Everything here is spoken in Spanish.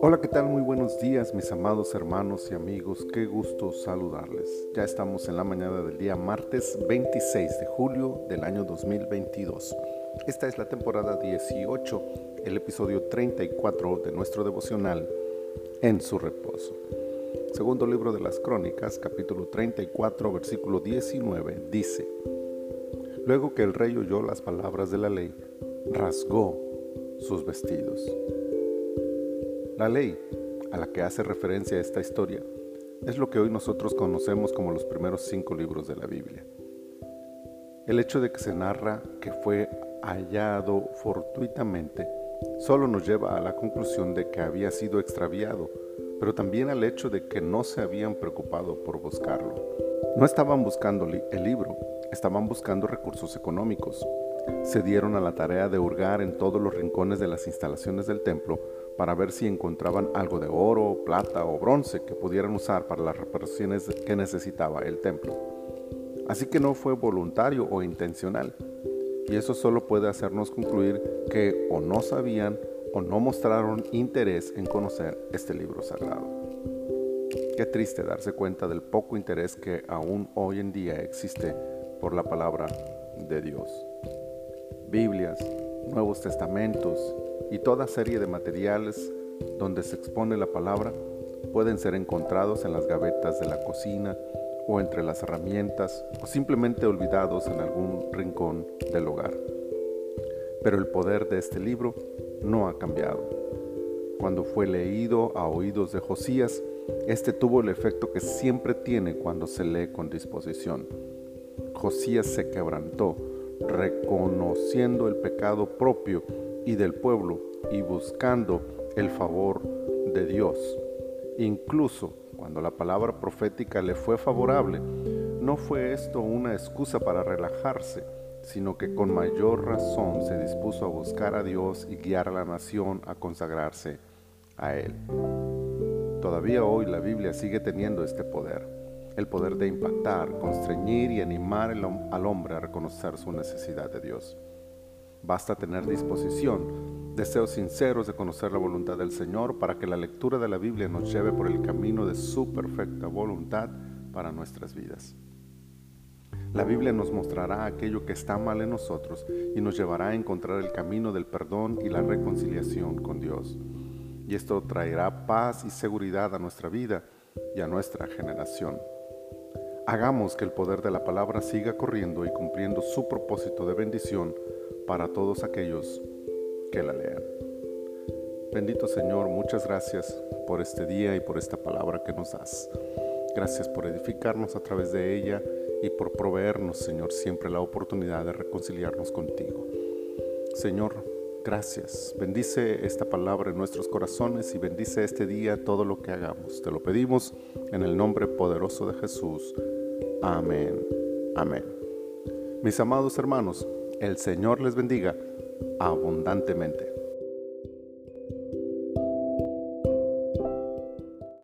Hola, ¿qué tal? Muy buenos días, mis amados hermanos y amigos. Qué gusto saludarles. Ya estamos en la mañana del día martes 26 de julio del año 2022. Esta es la temporada 18, el episodio 34 de nuestro devocional En su reposo. Segundo libro de las Crónicas, capítulo 34, versículo 19, dice, Luego que el rey oyó las palabras de la ley, rasgó sus vestidos. La ley a la que hace referencia esta historia es lo que hoy nosotros conocemos como los primeros cinco libros de la Biblia. El hecho de que se narra que fue hallado fortuitamente solo nos lleva a la conclusión de que había sido extraviado, pero también al hecho de que no se habían preocupado por buscarlo. No estaban buscando el libro, estaban buscando recursos económicos. Se dieron a la tarea de hurgar en todos los rincones de las instalaciones del templo para ver si encontraban algo de oro, plata o bronce que pudieran usar para las reparaciones que necesitaba el templo. Así que no fue voluntario o intencional. Y eso solo puede hacernos concluir que o no sabían o no mostraron interés en conocer este libro sagrado. Qué triste darse cuenta del poco interés que aún hoy en día existe por la palabra de Dios. Biblias, Nuevos Testamentos y toda serie de materiales donde se expone la palabra pueden ser encontrados en las gavetas de la cocina o entre las herramientas o simplemente olvidados en algún rincón del hogar. Pero el poder de este libro no ha cambiado. Cuando fue leído a oídos de Josías, este tuvo el efecto que siempre tiene cuando se lee con disposición. Josías se quebrantó, reconociendo el pecado propio y del pueblo y buscando el favor de Dios. Incluso cuando la palabra profética le fue favorable, no fue esto una excusa para relajarse, sino que con mayor razón se dispuso a buscar a Dios y guiar a la nación a consagrarse a Él. Todavía hoy la Biblia sigue teniendo este poder, el poder de impactar, constreñir y animar al hombre a reconocer su necesidad de Dios. Basta tener disposición, deseos sinceros de conocer la voluntad del Señor para que la lectura de la Biblia nos lleve por el camino de su perfecta voluntad para nuestras vidas. La Biblia nos mostrará aquello que está mal en nosotros y nos llevará a encontrar el camino del perdón y la reconciliación con Dios. Y esto traerá paz y seguridad a nuestra vida y a nuestra generación. Hagamos que el poder de la palabra siga corriendo y cumpliendo su propósito de bendición para todos aquellos que la lean. Bendito Señor, muchas gracias por este día y por esta palabra que nos das. Gracias por edificarnos a través de ella y por proveernos, Señor, siempre la oportunidad de reconciliarnos contigo. Señor, gracias. Bendice esta palabra en nuestros corazones y bendice este día todo lo que hagamos. Te lo pedimos en el nombre poderoso de Jesús. Amén. Amén. Mis amados hermanos, el Señor les bendiga abundantemente.